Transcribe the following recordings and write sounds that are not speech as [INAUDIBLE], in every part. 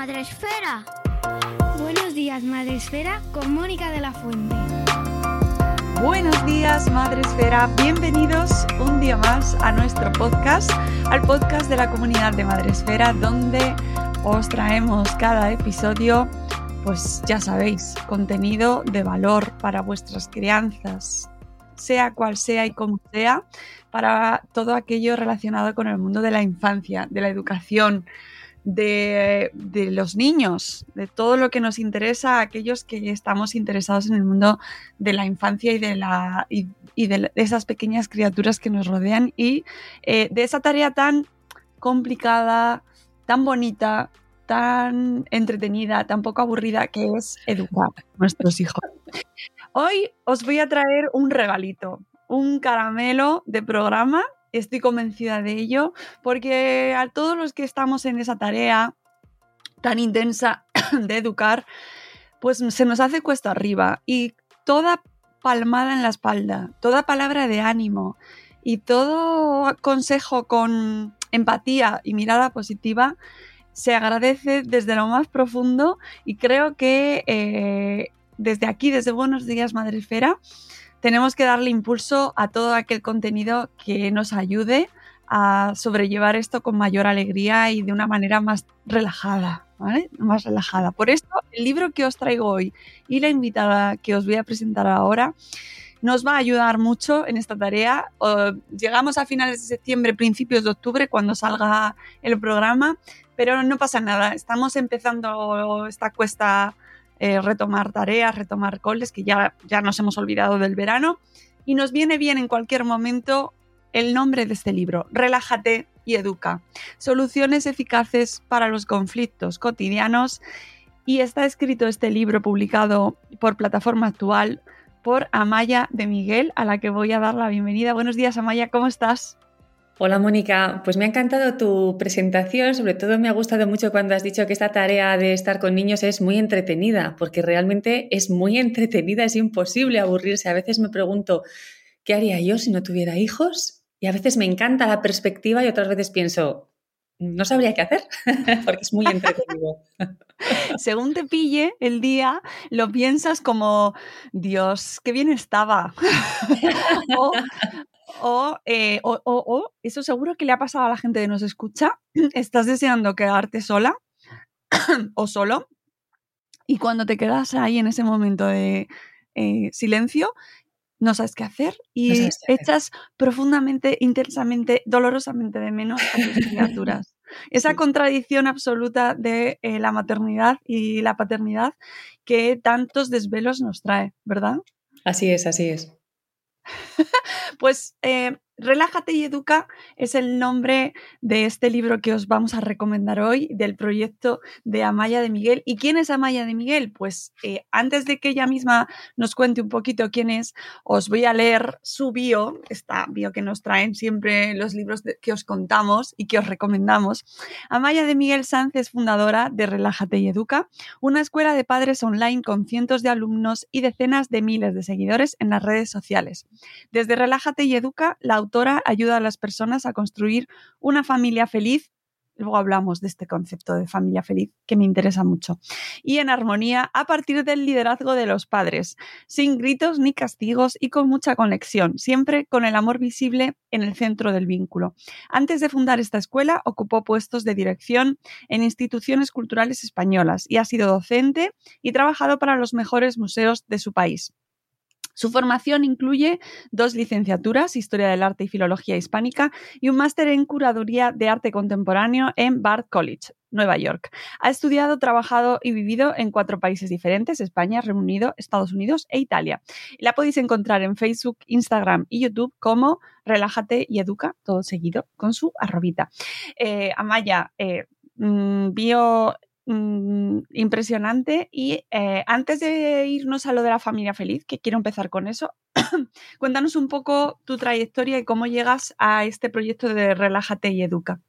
días, Madre Esfera. Buenos días, Madre Esfera, con Mónica de la Fuente. Buenos días, Madre Esfera. Bienvenidos un día más a nuestro podcast, al podcast de la comunidad de Madre Esfera, donde os traemos cada episodio, pues ya sabéis, contenido de valor para vuestras crianzas, sea cual sea y como sea, para todo aquello relacionado con el mundo de la infancia, de la educación, de, de, los niños, de todo lo que nos interesa a aquellos que estamos interesados en el mundo de la infancia y de, la, y, de, esas pequeñas criaturas que nos rodean y eh, de esa tarea tan complicada, tan bonita, tan entretenida, tan poco aburrida que es educar a nuestros hijos. Hoy os voy a traer un regalito, un caramelo de programa estoy convencida de ello, porque a todos los que estamos en esa tarea tan intensa [COUGHS] de educar, pues se nos hace cuesta arriba y toda palmada en la espalda, toda palabra de ánimo y todo consejo con empatía y mirada positiva se agradece desde lo más profundo y creo que eh, desde aquí, desde Buenos Días Madrefera, tenemos que darle impulso a todo aquel contenido que nos ayude a sobrellevar esto con mayor alegría y de una manera más relajada, ¿vale? Más relajada. Por esto, el libro que os traigo hoy y la invitada que os voy a presentar ahora nos va a ayudar mucho en esta tarea. llegamos a finales de septiembre, principios de octubre, cuando salga el programa, pero no pasa nada. Estamos empezando esta cuesta eh, retomar tareas, retomar coles, que ya, ya nos hemos olvidado del verano. Y nos viene bien en cualquier momento el nombre de este libro, Relájate y Educa. Soluciones eficaces para los conflictos cotidianos. Y está escrito este libro publicado por Plataforma Actual por Amaya de Miguel, a la que voy a dar la bienvenida. Buenos días, Amaya, ¿cómo estás? Hola Mónica, pues me ha encantado tu presentación, sobre todo me ha gustado mucho cuando has dicho que esta tarea de estar con niños es muy entretenida, porque realmente es muy [LAUGHS] entretenida, es imposible aburrirse. A veces me pregunto, ¿qué haría yo si no tuviera hijos? Y a veces me encanta la perspectiva y otras veces pienso, no sabría qué hacer, [LAUGHS] porque es muy entretenido. [LAUGHS] Según te pille el día, lo piensas como, Dios, qué bien estaba. Eh, o, o, o, eso seguro que le ha pasado a la gente que nos escucha. [CLEARS THROAT] Estás deseando quedarte sola [CLEARS THROAT] o solo. Y cuando te quedas ahí en ese momento de eh, silencio, no sabes qué hacer y no echas profundamente, intensamente, dolorosamente de menos a tus criaturas. [LAUGHS] Esa sí. contradicción absoluta de eh, la maternidad y la paternidad que tantos desvelos nos trae, ¿verdad? Así es, así es. [LAUGHS] pues eh, Relájate y Educa es el nombre de este libro que os vamos a recomendar hoy, del proyecto de Amaya de Miguel. ¿Y quién es Amaya de Miguel? Pues eh, antes de que ella misma nos cuente un poquito quién es, os voy a leer su bio, esta bio que nos traen siempre los libros que os contamos y que os recomendamos. Amaya de Miguel Sanz es fundadora de Relájate y Educa, una escuela de padres online con cientos de alumnos y decenas de miles de seguidores en las redes sociales. Desde Relájate y Educa, la ayuda a las personas a construir una familia feliz, luego hablamos de este concepto de familia feliz que me interesa mucho. Y en armonía a partir del liderazgo de los padres, sin gritos ni castigos y con mucha conexión, siempre con el amor visible en el centro del vínculo. Antes de fundar esta escuela, ocupó puestos de dirección en instituciones culturales españolas y ha sido docente y trabajado para los mejores museos de su país. Su formación incluye dos licenciaturas, Historia del Arte y Filología Hispánica, y un máster en Curaduría de Arte Contemporáneo en Bard College, Nueva York. Ha estudiado, trabajado y vivido en cuatro países diferentes, España, Reino Unido, Estados Unidos e Italia. La podéis encontrar en Facebook, Instagram y YouTube como Relájate y Educa, todo seguido, con su arrobita. Eh, Amaya, eh, mm, Mm, impresionante. Y eh, antes de irnos a lo de la familia feliz, que quiero empezar con eso, [COUGHS] cuéntanos un poco tu trayectoria y cómo llegas a este proyecto de Relájate y Educa.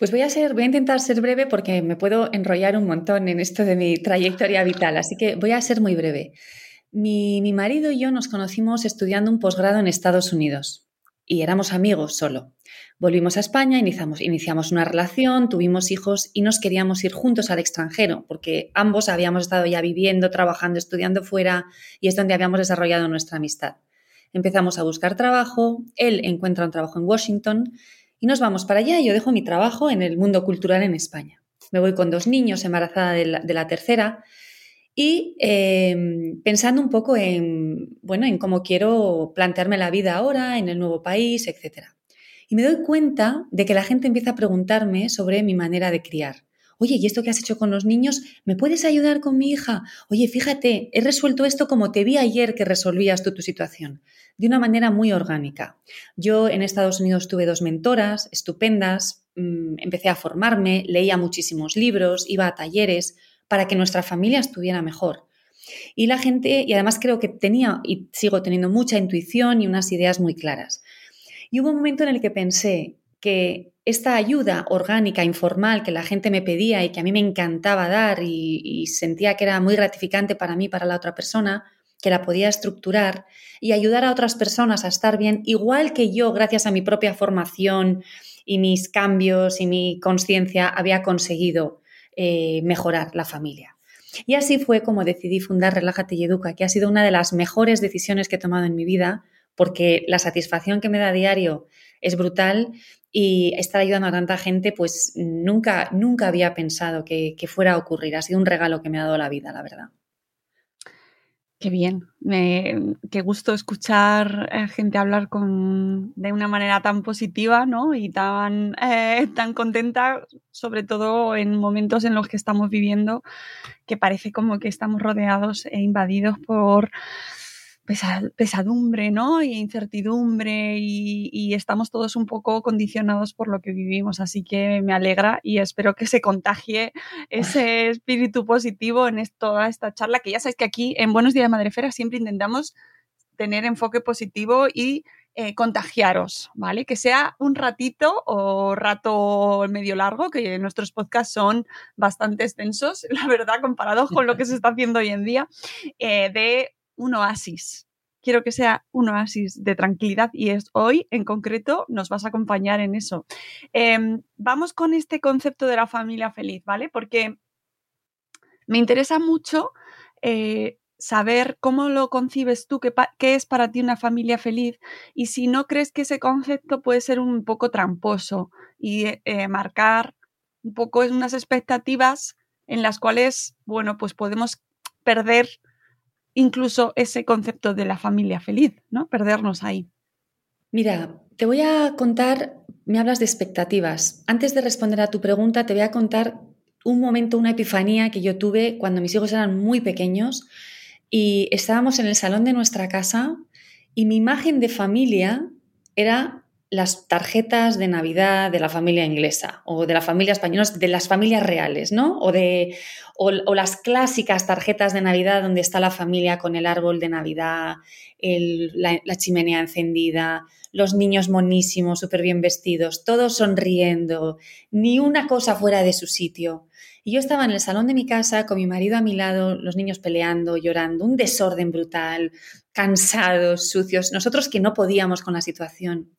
Pues voy a ser, voy a intentar ser breve porque me puedo enrollar un montón en esto de mi trayectoria vital, así que voy a ser muy breve. Mi, mi marido y yo nos conocimos estudiando un posgrado en Estados Unidos y éramos amigos solo. Volvimos a España, iniciamos, iniciamos una relación, tuvimos hijos y nos queríamos ir juntos al extranjero, porque ambos habíamos estado ya viviendo, trabajando, estudiando fuera y es donde habíamos desarrollado nuestra amistad. Empezamos a buscar trabajo, él encuentra un trabajo en Washington y nos vamos para allá. Yo dejo mi trabajo en el mundo cultural en España. Me voy con dos niños, embarazada de la, tercera y em, pensando un poco en, bueno, en cómo quiero plantearme la vida ahora, en el nuevo país, etcétera. Y me doy cuenta de que la gente empieza a preguntarme sobre mi manera de criar. Oye, ¿y esto que has hecho con los niños? ¿Me puedes ayudar con mi hija? Oye, fíjate, he resuelto esto como te vi ayer que resolvías tú tu situación, de una manera muy orgánica. Yo en Estados Unidos tuve dos mentoras estupendas, mm, empecé a formarme, leía muchísimos libros, iba a talleres para que nuestra familia estuviera mejor. Y la gente, y además creo que tenía y sigo teniendo mucha intuición y unas ideas muy claras. Y hubo un momento en el que pensé que esta ayuda orgánica, informal, que la gente me pedía y que a mí me encantaba dar y, sentía que era muy gratificante para mí, para la otra persona, que la podía estructurar y ayudar a otras personas a estar bien, igual que yo, gracias a mi propia formación y mis cambios y mi conciencia, había conseguido eh, mejorar la familia. Y así fue como decidí fundar Relájate y Educa, que ha sido una de las mejores decisiones que he tomado en mi vida, porque la satisfacción que me da a diario es brutal y estar ayudando a tanta gente, pues nunca, nunca había pensado que, fuera a ocurrir. Ha sido un regalo que me ha dado la vida, la verdad. Qué bien, qué gusto escuchar a gente hablar con, de una manera tan positiva ¿no? y tan, eh, tan contenta, sobre todo en momentos en los que estamos viviendo, que parece como que estamos rodeados e invadidos por pesadumbre, ¿no? Y incertidumbre y, estamos todos un poco condicionados por lo que vivimos. Así que me alegra y espero que se contagie [LAUGHS] ese espíritu positivo en toda esta charla, que ya sabéis que aquí en Buenos Días Madrefera siempre intentamos tener enfoque positivo y eh, contagiaros, ¿vale? Que sea un ratito o rato medio largo, que nuestros podcasts son bastante extensos, [LAUGHS] la verdad, comparados con lo que se está haciendo hoy en día, eh, de un oasis. Quiero que sea un oasis de tranquilidad y es hoy en concreto nos vas a acompañar en eso. Em, vamos con este concepto de la familia feliz, ¿vale? Porque me interesa mucho eh, saber cómo lo concibes tú, qué, es para ti una familia feliz y si no crees que ese concepto puede ser un poco tramposo y eh, marcar un poco unas expectativas en las cuales, bueno, pues podemos perder incluso ese concepto de la familia feliz, ¿no? Perdernos ahí. Mira, te voy a contar, me hablas de expectativas. Antes de responder a tu pregunta, te voy a contar un momento, una epifanía que yo tuve cuando mis hijos eran muy pequeños y estábamos en el salón de nuestra casa y mi imagen de familia era las tarjetas de Navidad de la familia inglesa o de la familia española, de las familias reales, ¿no? O, de, o, las clásicas tarjetas de Navidad donde está la familia con el árbol de Navidad, la, la, chimenea encendida, los niños monísimos, súper bien vestidos, todos sonriendo, ni una cosa fuera de su sitio. Y yo estaba en el salón de mi casa con mi marido a mi lado, los niños peleando, llorando, un desorden brutal, cansados, sucios, nosotros que no podíamos con la situación.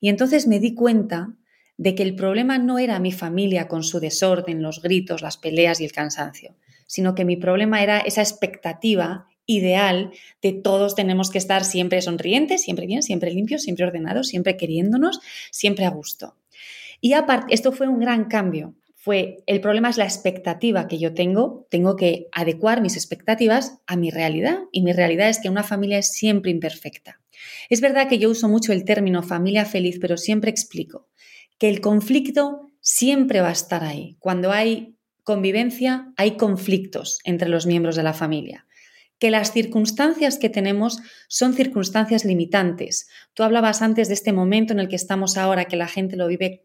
Y entonces me di cuenta de que el problema no era mi familia con su desorden, los gritos, las peleas y el cansancio, sino que mi problema era esa expectativa ideal de todos tenemos que estar siempre sonrientes, siempre bien, siempre limpios, siempre ordenados, siempre queriéndonos, siempre a gusto. Y aparte, esto fue un gran cambio. Fue, el problema es la expectativa que yo tengo, tengo que adecuar mis expectativas a mi realidad y mi realidad es que una familia es siempre imperfecta. Es verdad que yo uso mucho el término familia feliz, pero siempre explico que el conflicto siempre va a estar ahí. Cuando hay convivencia, hay conflictos entre los miembros de la familia que las circunstancias que tenemos son circunstancias limitantes. Tú hablabas antes de este momento en el que estamos ahora, que la gente lo vive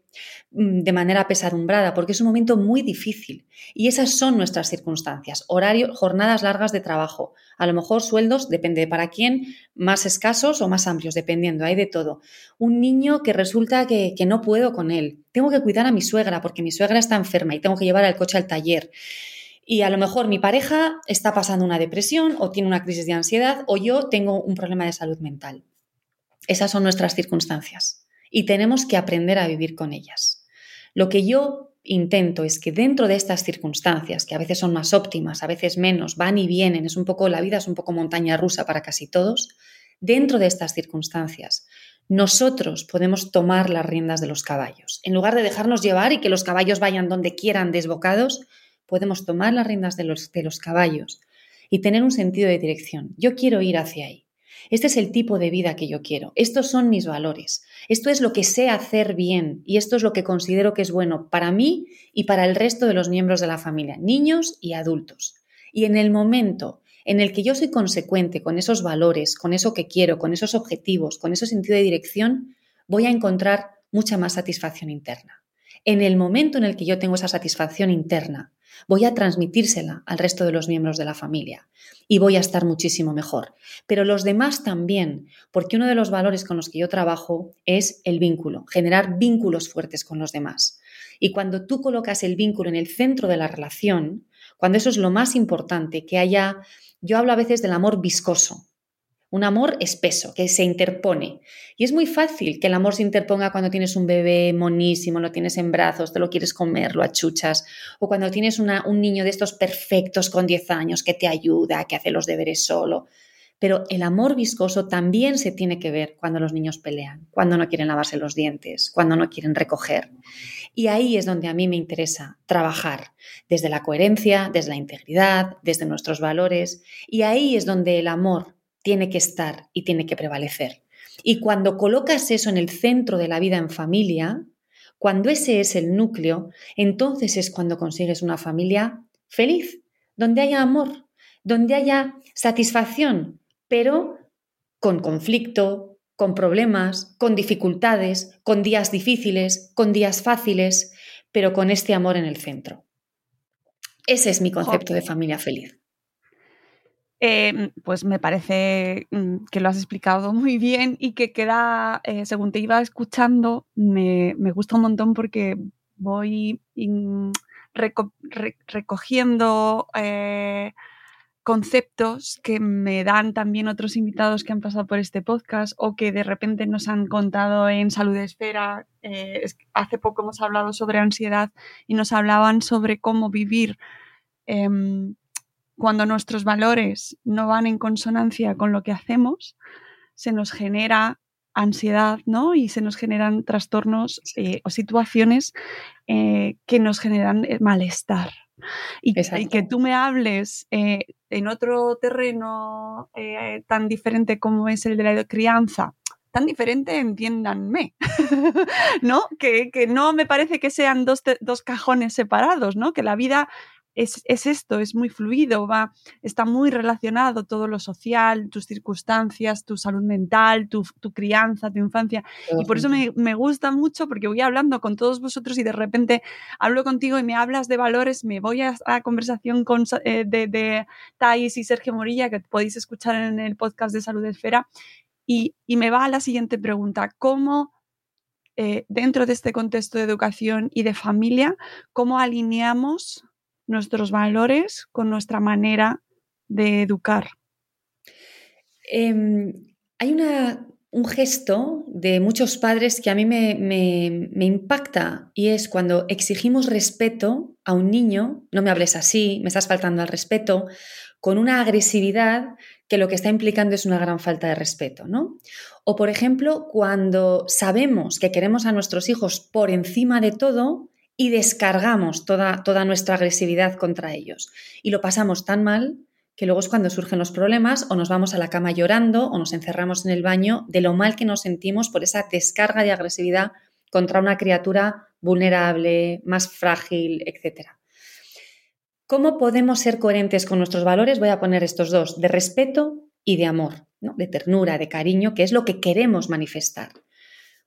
mm, de manera pesadumbrada, porque es un momento muy difícil. Y esas son nuestras circunstancias. Horario, jornadas largas de trabajo. A lo mejor sueldos, depende para quién, más escasos o más amplios, dependiendo, hay de todo. Un niño que resulta que, que no puedo con él. Tengo que cuidar a mi suegra porque mi suegra está enferma y tengo que llevar el coche al taller y a lo mejor mi pareja está pasando una depresión o tiene una crisis de ansiedad o yo tengo un problema de salud mental. Esas son nuestras circunstancias y tenemos que aprender a vivir con ellas. Lo que yo intento es que dentro de estas circunstancias, que a veces son más óptimas, a veces menos, van y vienen, es un poco la vida es un poco montaña rusa para casi todos, dentro de estas circunstancias nosotros podemos tomar las riendas de los caballos. En lugar de dejarnos llevar y que los caballos vayan donde quieran desbocados, podemos tomar las riendas de los, caballos y tener un sentido de dirección. Yo quiero ir hacia ahí. Este es el tipo de vida que yo quiero. Estos son mis valores. Esto es lo que sé hacer bien y esto es lo que considero que es bueno para mí y para el resto de los miembros de la familia, niños y adultos. Y en el momento en el que yo soy consecuente con esos valores, con eso que quiero, con esos objetivos, con ese sentido de dirección, voy a encontrar mucha más satisfacción interna. En el momento en el que yo tengo esa satisfacción interna, voy a transmitírsela al resto de los miembros de la familia y voy a estar muchísimo mejor. Pero los demás también, porque uno de los valores con los que yo trabajo es el vínculo, generar vínculos fuertes con los demás. Y cuando tú colocas el vínculo en el centro de la relación, cuando eso es lo más importante, que haya, yo hablo a veces del amor viscoso, un amor espeso, que se interpone. Y es muy fácil que el amor se interponga cuando tienes un bebé monísimo, lo tienes en brazos, te lo quieres comer, lo achuchas, o cuando tienes un niño de estos perfectos con 10 años que te ayuda, que hace los deberes solo. Pero el amor viscoso también se tiene que ver cuando los niños pelean, cuando no quieren lavarse los dientes, cuando no quieren recoger. Y ahí es donde a mí me interesa trabajar, desde la coherencia, desde la integridad, desde nuestros valores. Y ahí es donde el amor tiene que estar y tiene que prevalecer. Y cuando colocas eso en el centro de la vida en familia, cuando ese es el núcleo, entonces es cuando consigues una familia feliz, donde haya amor, donde haya satisfacción, pero con conflicto, con problemas, con dificultades, con días difíciles, con días fáciles, pero con este amor en el centro. Ese es mi concepto de familia feliz. Em, pues me parece mm, que lo has explicado [LAUGHS] muy bien y que queda, eh, según te iba escuchando, me, gusta un montón porque voy recogiendo eh, conceptos que me dan también otros invitados que han pasado por este podcast o que de repente nos han contado en Salud Esfera. Eh, hace poco hemos hablado sobre ansiedad y nos hablaban sobre cómo vivir em, cuando nuestros valores no van en consonancia con lo que hacemos, se nos genera ansiedad, ¿no? Y se nos generan trastornos eh, o situaciones eh, que nos generan eh, malestar. Y, que tú me hables en otro terreno tan diferente como es el de la crianza, tan diferente, entiéndanme, [LAUGHS] ¿no? Que, que, no me parece que sean dos, dos cajones separados, ¿no? Que la vida es, esto, es muy fluido, va, está muy relacionado todo lo social, tus circunstancias, tu salud mental, tu, crianza, tu infancia. y por eso me, gusta mucho porque voy hablando con todos vosotros y de repente hablo contigo y me hablas de valores, me voy a la conversación con, eh, de, de Thais y Sergio Morilla, que podéis escuchar en el podcast de Salud Esfera, y, y me va a la siguiente pregunta, ¿cómo... Eh, dentro de este contexto de educación y de familia, ¿cómo alineamos nuestros valores con nuestra manera de educar? Em, hay un gesto de muchos padres que a mí me, me, impacta y es cuando exigimos respeto a un niño, no me hables así, me estás faltando al respeto, con una agresividad que lo que está implicando es una gran falta de respeto, ¿no? O por ejemplo, cuando sabemos que queremos a nuestros hijos por encima de todo y descargamos toda, toda nuestra agresividad contra ellos y lo pasamos tan mal que luego es cuando surgen los problemas o nos vamos a la cama llorando o nos encerramos en el baño de lo mal que nos sentimos por esa descarga de agresividad contra una criatura vulnerable, más frágil, etc. ¿Cómo podemos ser coherentes con nuestros valores? Voy a poner estos dos, de respeto y de amor, de ternura, de cariño, que es lo que queremos manifestar.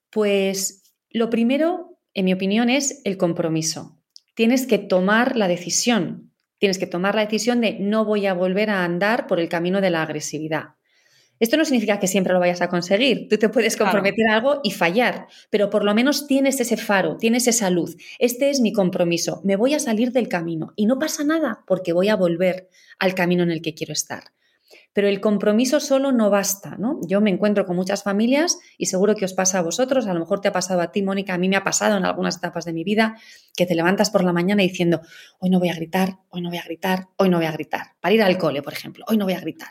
Pues lo primero, en mi opinión, es el compromiso. Tienes que tomar la decisión Tienes que tomar la decisión de no voy a volver a andar por el camino de la agresividad. Esto no significa que siempre lo vayas a conseguir. Tú te puedes comprometer a algo y fallar, pero por lo menos tienes ese faro, tienes esa luz. Este es mi compromiso. Me voy a salir del camino y no pasa nada porque voy a volver al camino en el que quiero estar. Pero el compromiso solo no basta, ¿no? Yo me encuentro con muchas familias y seguro que os pasa a vosotros, a lo mejor te ha pasado a ti, Mónica, a mí me ha pasado en algunas etapas de mi vida, que te levantas por la mañana diciendo, hoy no voy a gritar, hoy no voy a gritar, hoy no voy a gritar. Para ir al cole, por ejemplo, hoy no voy a gritar.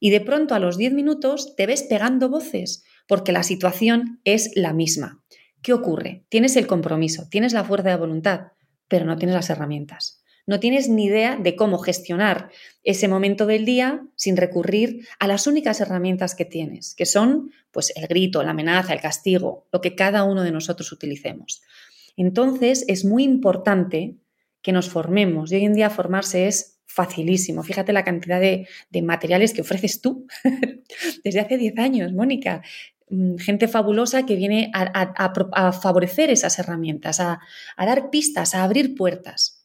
Y de pronto a los 10 minutos te ves pegando voces porque la situación es la misma. ¿Qué ocurre? Tienes el compromiso, tienes la fuerza de voluntad, pero no tienes las herramientas no tienes ni idea de cómo gestionar ese momento del día sin recurrir a las únicas herramientas que tienes, que son pues el grito, la amenaza, el castigo, lo que cada uno de nosotros utilicemos. Entonces es muy importante que nos formemos y hoy en día formarse es facilísimo. Fíjate la cantidad de, materiales que ofreces tú [LAUGHS] desde hace 10 años, Mónica mm, gente fabulosa que viene a, favorecer esas herramientas, a, dar pistas, a abrir puertas.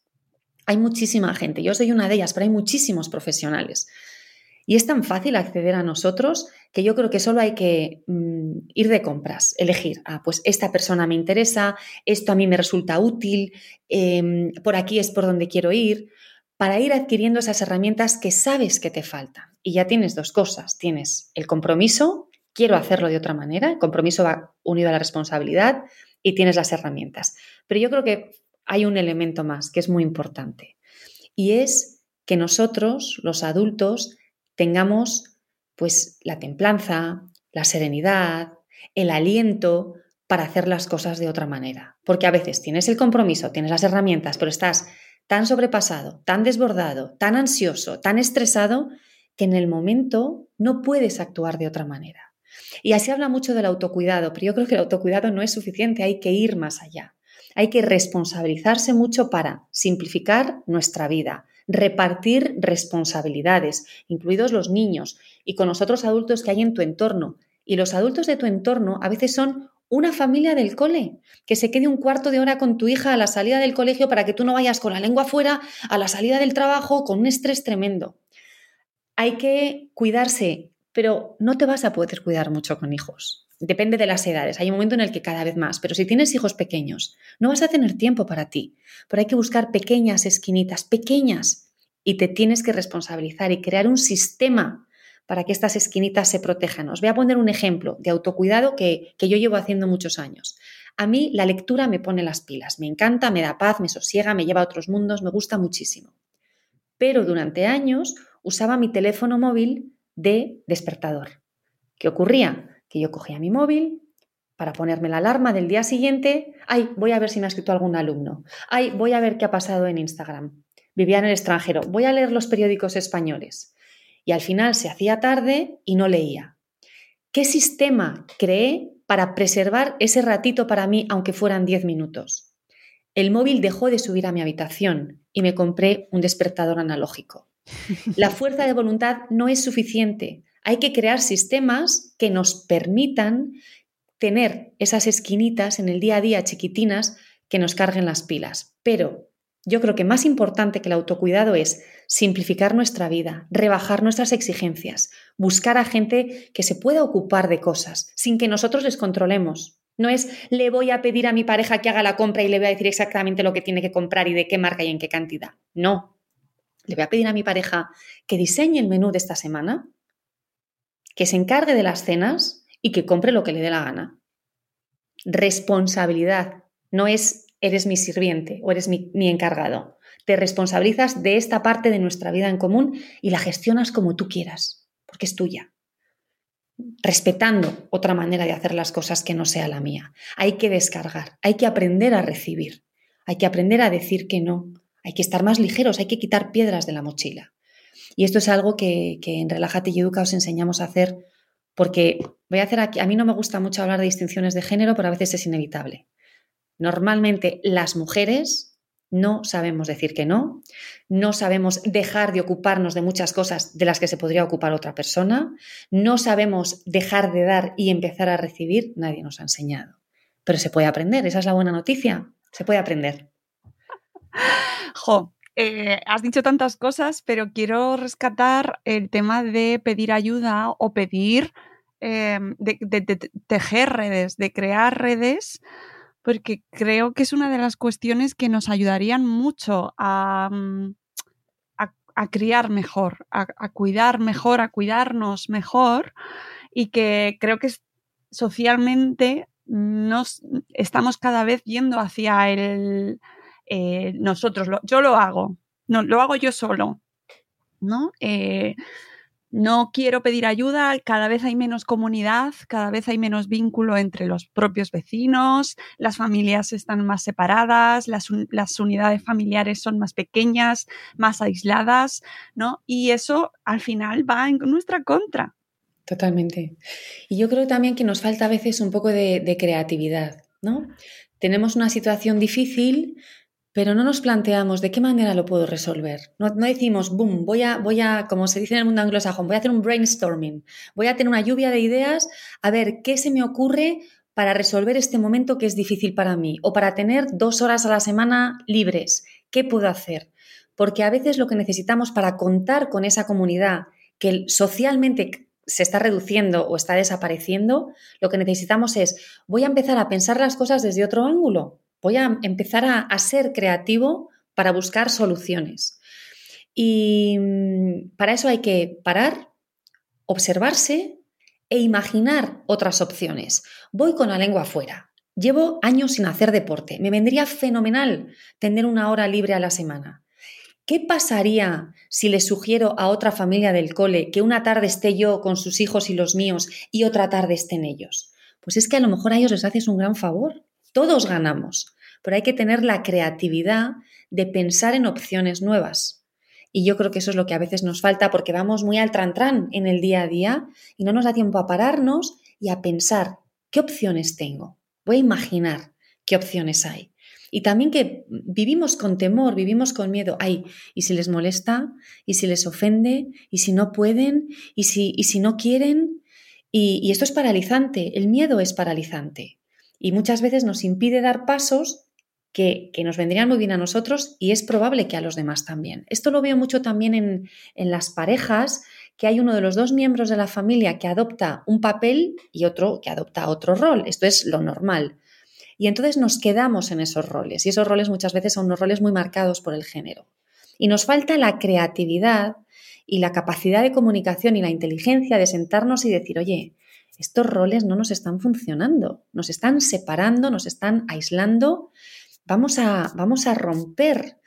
Hay muchísima gente, yo soy una de ellas, pero hay muchísimos profesionales. Y es tan fácil acceder a nosotros que yo creo que solo hay que mm, ir de compras, elegir, ah, pues esta persona me interesa, esto a mí me resulta útil, em, por aquí es por donde quiero ir, para ir adquiriendo esas herramientas que sabes que te faltan. Y ya tienes dos cosas, tienes el compromiso, quiero hacerlo de otra manera, el compromiso va unido a la responsabilidad y tienes las herramientas. Pero yo creo que hay un elemento más que es muy importante y es que nosotros, los adultos, tengamos pues la templanza, la serenidad, el aliento para hacer las cosas de otra manera. Porque a veces tienes el compromiso, tienes las herramientas, pero estás tan sobrepasado, tan desbordado, tan ansioso, tan estresado, que en el momento no puedes actuar de otra manera. Y así habla mucho del autocuidado, pero yo creo que el autocuidado no es suficiente, hay que ir más allá. Hay que responsabilizarse mucho para simplificar nuestra vida, repartir responsabilidades, incluidos los niños y con los otros adultos que hay en tu entorno. Y los adultos de tu entorno a veces son una familia del cole, que se quede un cuarto de hora con tu hija a la salida del colegio para que tú no vayas con la lengua fuera a la salida del trabajo con un estrés tremendo. Hay que cuidarse, pero no te vas a poder cuidar mucho con hijos. Depende de las edades. Hay un momento en el que cada vez más. Pero si tienes hijos pequeños, no vas a tener tiempo para ti. Pero hay que buscar pequeñas esquinitas, pequeñas. Y te tienes que responsabilizar y crear un sistema para que estas esquinitas se protejan. Os voy a poner un ejemplo de autocuidado que, que yo llevo haciendo muchos años. A mí la lectura me pone las pilas. Me encanta, me da paz, me sosiega, me lleva a otros mundos, me gusta muchísimo. Pero durante años usaba mi teléfono móvil de despertador. ¿Qué ocurría? Que yo cogía mi móvil para ponerme la alarma del día siguiente. Ay, voy a ver si me ha escrito algún alumno. Ay, voy a ver qué ha pasado en Instagram. Vivía en el extranjero. Voy a leer los periódicos españoles. Y al final se hacía tarde y no leía. ¿Qué sistema creé para preservar ese ratito para mí, aunque fueran 10 minutos? El móvil dejó de subir a mi habitación y me compré un despertador analógico. La fuerza de voluntad no es suficiente. Hay que crear sistemas que nos permitan tener esas esquinitas en el día a día chiquitinas que nos carguen las pilas. Pero yo creo que más importante que el autocuidado es simplificar nuestra vida, rebajar nuestras exigencias, buscar a gente que se pueda ocupar de cosas sin que nosotros les controlemos. No es le voy a pedir a mi pareja que haga la compra y le voy a decir exactamente lo que tiene que comprar y de qué marca y en qué cantidad. No. Le voy a pedir a mi pareja que diseñe el menú de esta semana que se encargue de las cenas y que compre lo que le dé la gana. Responsabilidad no es eres mi sirviente o eres mi, encargado. Te responsabilizas de esta parte de nuestra vida en común y la gestionas como tú quieras, porque es tuya respetando otra manera de hacer las cosas que no sea la mía. Hay que descargar, hay que aprender a recibir, hay que aprender a decir que no, hay que estar más ligeros, hay que quitar piedras de la mochila. Y esto es algo que, en Relájate y Educa os enseñamos a hacer porque voy a hacer aquí, a mí no me gusta mucho hablar de distinciones de género, pero a veces es inevitable. Normalmente las mujeres no sabemos decir que no, no sabemos dejar de ocuparnos de muchas cosas de las que se podría ocupar otra persona, no sabemos dejar de dar y empezar a recibir, nadie nos ha enseñado. Pero se puede aprender, esa es la buena noticia, se puede aprender. Jo, eh, has dicho tantas cosas, pero quiero rescatar el tema de pedir ayuda o pedir, eh, de tejer redes, de crear redes porque creo que es una de las cuestiones que nos ayudarían mucho a, mm, criar mejor, a, cuidar mejor, a cuidarnos mejor y que creo que socialmente nos estamos cada vez yendo hacia el eh, nosotros, yo lo hago, no, lo hago yo solo, ¿no? Eh, no quiero pedir ayuda, cada vez hay menos comunidad, cada vez hay menos vínculo entre los propios vecinos, las familias están más separadas, las, unidades familiares son más pequeñas, más aisladas, ¿no? Y eso al final va en nuestra contra. Totalmente. Y yo creo también que nos falta a veces un poco de, de creatividad, ¿no? Tenemos una situación difícil, pero no nos planteamos de qué manera lo puedo resolver. No, decimos, boom, voy a, voy a, como se dice en el mundo anglosajón, voy a hacer un brainstorming, voy a tener una lluvia de ideas, a ver qué se me ocurre para resolver este momento que es difícil para mí o para tener dos horas a la semana libres. ¿Qué puedo hacer? Porque a veces lo que necesitamos para contar con esa comunidad que socialmente se está reduciendo o está desapareciendo, lo que necesitamos es, voy a empezar a pensar las cosas desde otro ángulo voy a empezar a, ser creativo para buscar soluciones. Y mm, para eso hay que parar, observarse e imaginar otras opciones. Voy con la lengua afuera. Llevo años sin hacer deporte. Me vendría fenomenal tener una hora libre a la semana. ¿Qué pasaría si le sugiero a otra familia del cole que una tarde esté yo con sus hijos y los míos y otra tarde estén ellos? Pues es que a lo mejor a ellos les haces un gran favor. Todos ganamos, pero hay que tener la creatividad de pensar en opciones nuevas. Y yo creo que eso es lo que a veces nos falta porque vamos muy al trantrán en el día a día y no nos da tiempo a pararnos y a pensar qué opciones tengo. Voy a imaginar qué opciones hay. Y también que vivimos con temor, vivimos con miedo. Ay, ¿y si les molesta? ¿Y si les ofende? ¿Y si no pueden? ¿Y si, y si no quieren? y esto es paralizante. El miedo es paralizante y muchas veces nos impide dar pasos que, nos vendrían muy bien a nosotros y es probable que a los demás también. Esto lo veo mucho también en, en las parejas, que hay uno de los dos miembros de la familia que adopta un papel y otro que adopta otro rol. Esto es lo normal. Y entonces nos quedamos en esos roles y esos roles muchas veces son unos roles muy marcados por el género. Y nos falta la creatividad y la capacidad de comunicación y la inteligencia de sentarnos y decir, oye, estos roles no nos están funcionando, nos están separando, nos están aislando. Vamos a, vamos a romper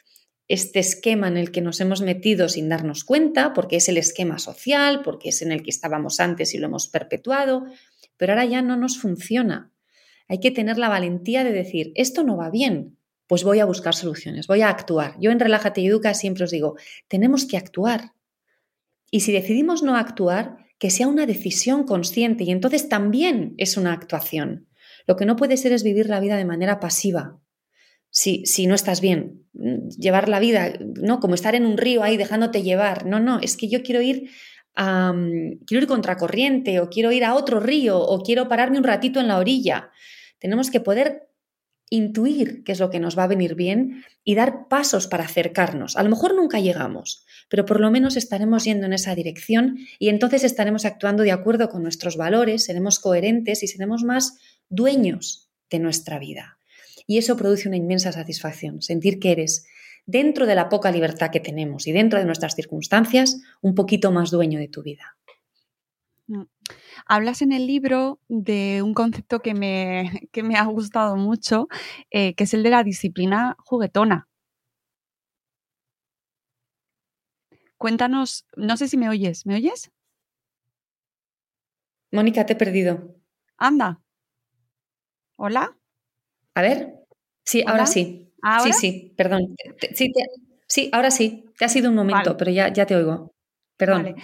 este esquema en el que nos hemos metido sin darnos cuenta, porque es el esquema social, porque es en el que estábamos antes y lo hemos perpetuado, pero ahora ya no nos funciona. Hay que tener la valentía de decir, esto no va bien, pues voy a buscar soluciones, voy a actuar. Yo en Relájate y Educa siempre os digo, tenemos que actuar. Y si decidimos no actuar, que sea una decisión consciente y entonces también es una actuación. Lo que no puede ser es vivir la vida de manera pasiva. Si, si no estás bien, llevar la vida, ¿no? Como estar en un río ahí dejándote llevar. No, no, es que yo quiero ir a, quiero ir contracorriente o quiero ir a otro río o quiero pararme un ratito en la orilla. Tenemos que poder intuir qué es lo que nos va a venir bien y dar pasos para acercarnos. A lo mejor nunca llegamos, pero por lo menos estaremos yendo en esa dirección y entonces estaremos actuando de acuerdo con nuestros valores, seremos coherentes y seremos más dueños de nuestra vida. Y eso produce una inmensa satisfacción, sentir que eres, dentro de la poca libertad que tenemos y dentro de nuestras circunstancias, un poquito más dueño de tu vida. Mm, hablas en el libro de un concepto que me, me ha gustado mucho, eh, que es el de la disciplina juguetona. Cuéntanos, no sé si me oyes, ¿me oyes? Mónica, te he perdido. Anda. ¿Hola? A ver. Sí, ahora sí. Sí, sí, perdón. Sí, sí, ahora sí. Te ha sido un momento, pero ya, ya te oigo. Perdón.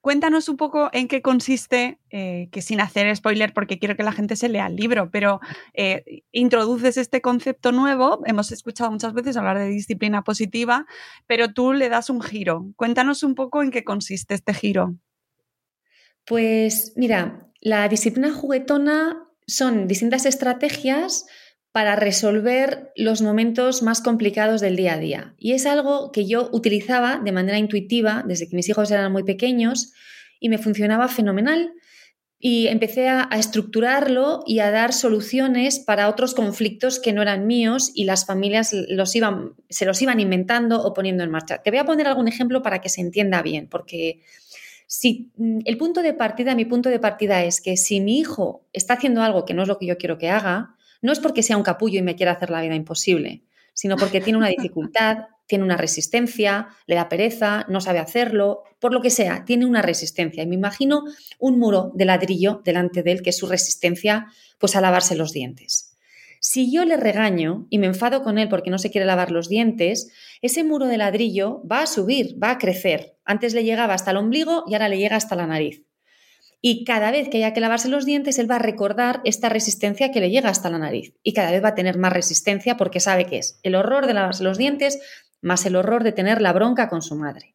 Cuéntanos un poco en qué consiste, eh, que sin hacer spoiler, porque quiero que la gente se lea el libro, pero eh, introduces este concepto nuevo. Hemos escuchado muchas veces hablar de disciplina positiva, pero tú le das un giro. Cuéntanos un poco en qué consiste este giro. Pues mira, la disciplina juguetona son distintas estrategias para resolver los momentos más complicados del día a día. Y es algo que yo utilizaba de manera intuitiva desde que mis hijos eran muy pequeños y me funcionaba fenomenal. Y empecé a, estructurarlo y a dar soluciones para otros conflictos que no eran míos y las familias los iban, se los iban inventando o poniendo en marcha. Te voy a poner algún ejemplo para que se entienda bien, porque si mm, el punto de partida, mi punto de partida es que si mi hijo está haciendo algo que no es lo que yo quiero que haga, no es porque sea un capullo y me quiera hacer la vida imposible, sino porque tiene una dificultad, [LAUGHS] tiene una resistencia, le da pereza, no sabe hacerlo, por lo que sea, tiene una resistencia. Y me imagino un muro de ladrillo delante de él, que es su resistencia, pues a lavarse los dientes. Si yo le regaño y me enfado con él porque no se quiere lavar los dientes, ese muro de ladrillo va a subir, va a crecer. Antes le llegaba hasta el ombligo y ahora le llega hasta la nariz. Y cada vez que haya que lavarse los dientes, él va a recordar esta resistencia que le llega hasta la nariz. Y cada vez va a tener más resistencia porque sabe que es el horror de lavarse los dientes más el horror de tener la bronca con su madre.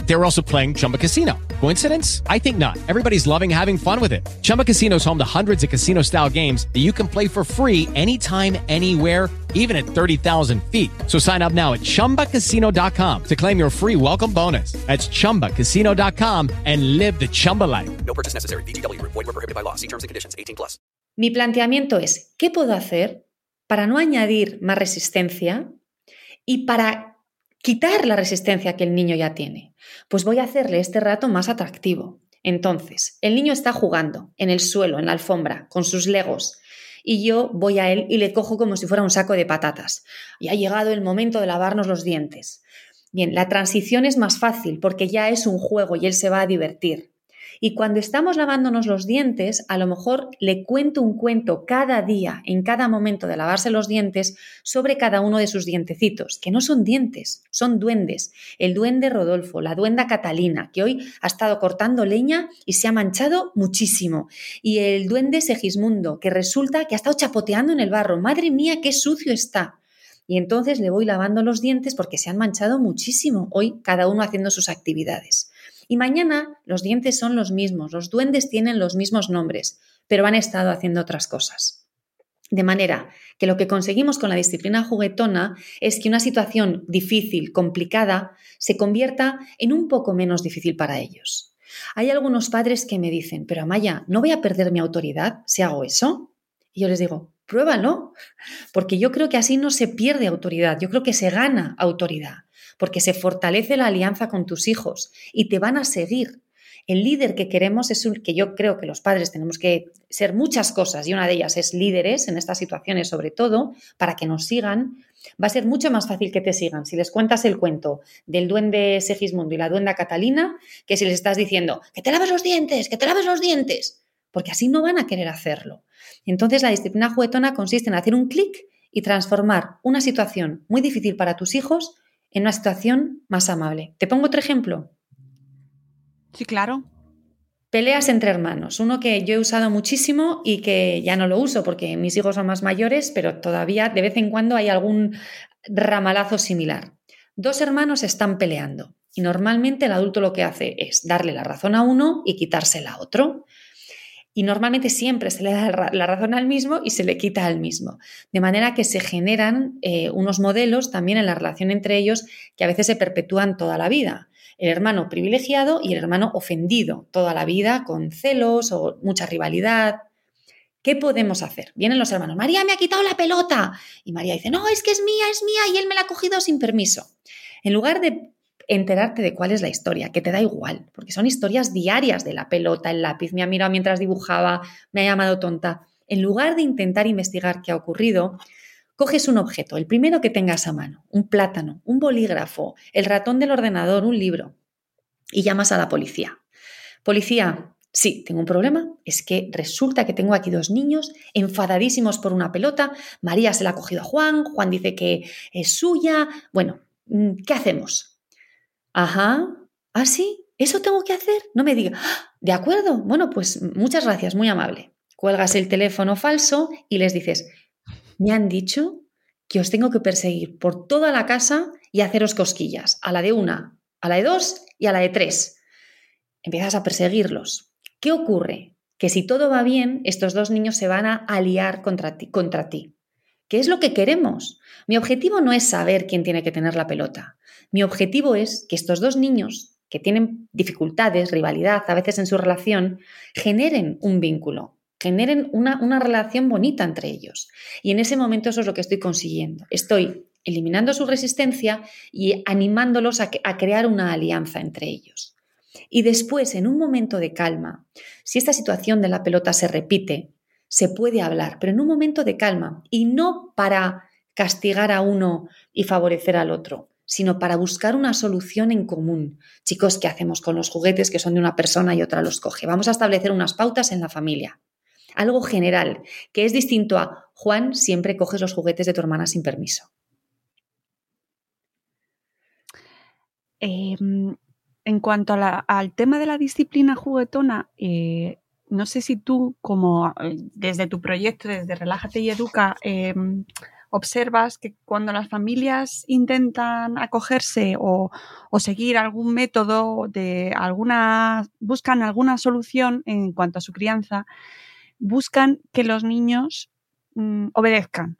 They were also playing Chumba Casino. Coincidence? I think not. Everybody's loving having fun with it. Chumba Casino is home to hundreds of casino-style games that you can play for free anytime, anywhere even at 30,000 feet. So sign up now at ChumbaCasino.com to claim your free welcome bonus. That's ChumbaCasino.com and live the Chumba life. No purchase necessary. BGW. Void were prohibited by law. See terms and conditions. 18 plus. Mi planteamiento es, ¿qué puedo hacer para no añadir más resistencia y para quitar la resistencia que el niño ya tiene? Pues voy a hacerle este rato más atractivo. Entonces, el niño está jugando en el suelo, en la alfombra, con sus legos, y yo voy a él y le cojo como si fuera un saco de patatas. Y ha llegado el momento de lavarnos los dientes. Bien, la transición es más fácil porque ya es un juego y él se va a divertir. Y cuando estamos lavándonos los dientes, a lo mejor le cuento un cuento cada día, en cada momento de lavarse los dientes, sobre cada uno de sus dientecitos, que no son dientes, son duendes. El duende Rodolfo, la duenda Catalina, que hoy ha estado cortando leña y se ha manchado muchísimo. Y el duende Segismundo, que resulta que ha estado chapoteando en el barro. Madre mía, qué sucio está. Y entonces le voy lavando los dientes porque se han manchado muchísimo, hoy cada uno haciendo sus actividades. Y mañana los dientes son los mismos, los duendes tienen los mismos nombres, pero han estado haciendo otras cosas. De manera que lo que conseguimos con la disciplina juguetona es que una situación difícil, complicada, se convierta en un poco menos difícil para ellos. Hay algunos padres que me dicen, pero Amaya, ¿no voy a perder mi autoridad si hago eso? Y yo les digo, pruébalo, porque yo creo que así no se pierde autoridad, yo creo que se gana autoridad porque se fortalece la alianza con tus hijos y te van a seguir. El líder que queremos es un que yo creo que los padres tenemos que ser muchas cosas y una de ellas es líderes en estas situaciones sobre todo para que nos sigan. Va a ser mucho más fácil que te sigan si les cuentas el cuento del duende Segismundo y la duenda Catalina que si les estás diciendo que te laves los dientes, que te laves los dientes, porque así no van a querer hacerlo. Entonces la disciplina juguetona consiste en hacer un clic y transformar una situación muy difícil para tus hijos en una situación más amable. ¿Te pongo otro ejemplo? Sí, claro. Peleas entre hermanos, uno que yo he usado muchísimo y que ya no lo uso porque mis hijos son más mayores, pero todavía de vez en cuando hay algún ramalazo similar. Dos hermanos están peleando y normalmente el adulto lo que hace es darle la razón a uno y quitársela a otro. Y normalmente siempre se le da la razón al mismo y se le quita al mismo. De manera que se generan eh, unos modelos también en la relación entre ellos que a veces se perpetúan toda la vida. El hermano privilegiado y el hermano ofendido toda la vida con celos o mucha rivalidad. ¿Qué podemos hacer? Vienen los hermanos, María me ha quitado la pelota. Y María dice, no, es que es mía, es mía y él me la ha cogido sin permiso. En lugar de enterarte de cuál es la historia, que te da igual, porque son historias diarias de la pelota, el lápiz, me ha mirado mientras dibujaba, me ha llamado tonta. En lugar de intentar investigar qué ha ocurrido, coges un objeto, el primero que tengas a mano, un plátano, un bolígrafo, el ratón del ordenador, un libro, y llamas a la policía. Policía, sí, tengo un problema, es que resulta que tengo aquí dos niños enfadadísimos por una pelota, María se la ha cogido a Juan, Juan dice que es suya, bueno, mm, ¿qué hacemos? Ajá. ¿Ah, sí? ¿Eso tengo que hacer? No me diga. [GASPS] De acuerdo. Bueno, pues muchas gracias, muy amable. Cuelgas el teléfono falso y les dices, me han dicho que os tengo que perseguir por toda la casa y haceros cosquillas, a la de una, a la de dos y a la de tres. Empiezas a perseguirlos. ¿Qué ocurre? Que si todo va bien, estos dos niños se van a aliar contra ti. Contra ti. ¿Qué es lo que queremos? Mi objetivo no es saber quién tiene que tener la pelota. Mi objetivo es que estos dos niños que tienen dificultades, rivalidad a veces en su relación, generen un vínculo, generen una, relación bonita entre ellos. Y en ese momento eso es lo que estoy consiguiendo. Estoy eliminando su resistencia y animándolos a crear una alianza entre ellos. Y después, en un momento de calma, si esta situación de la pelota se repite, se puede hablar, pero en un momento de calma y no para castigar a uno y favorecer al otro, sino para buscar una solución en común. Chicos, ¿qué hacemos con los juguetes que son de una persona y otra los coge? Vamos a establecer unas pautas en la familia. Algo general, que es distinto a Juan, siempre coges los juguetes de tu hermana sin permiso. Em, en cuanto al tema de la disciplina juguetona, eh, no sé si tú, como eh, desde tu proyecto, desde Relájate y Educa, em, observas que cuando las familias intentan acogerse o, seguir algún método de alguna, buscan alguna solución en cuanto a su crianza, buscan que los niños mm, obedezcan.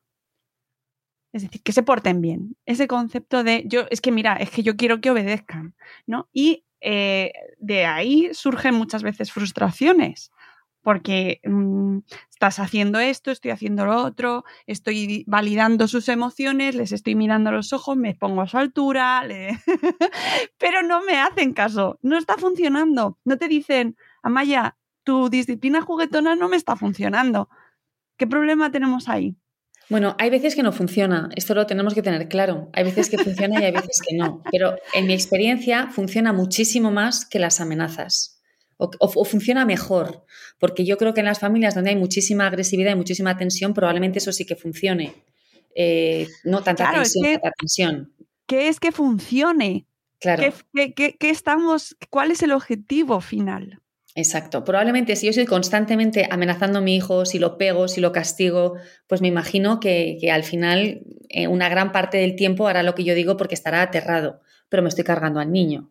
Es decir, que se porten bien. Ese concepto de yo, es que mira, es que yo quiero que obedezcan, ¿no? Y eh, de ahí surgen muchas veces frustraciones porque mm, estás haciendo esto, estoy haciendo lo otro, estoy validando sus emociones, les estoy mirando a los ojos, me pongo a su altura, [LAUGHS] pero no me hacen caso, no está funcionando. No te dicen, Amaya, tu disciplina juguetona no me está funcionando. ¿Qué problema tenemos ahí? Bueno, hay veces que no funciona, esto lo tenemos que tener claro. Hay veces que funciona y hay veces que no, pero en mi experiencia funciona muchísimo más que las amenazas o, funciona mejor, porque yo creo que en las familias donde hay muchísima agresividad y muchísima tensión, probablemente eso sí que funcione. Eh, no tanta tensión, tanta tensión. ¿Qué es que funcione? Claro. ¿Qué, estamos, ¿Cuál es el objetivo final? Exacto. Probablemente si yo estoy constantemente amenazando a mi hijo, si lo pego, si lo castigo, pues me imagino que, al final eh, una gran parte del tiempo hará lo que yo digo porque estará aterrado, pero me estoy cargando al niño.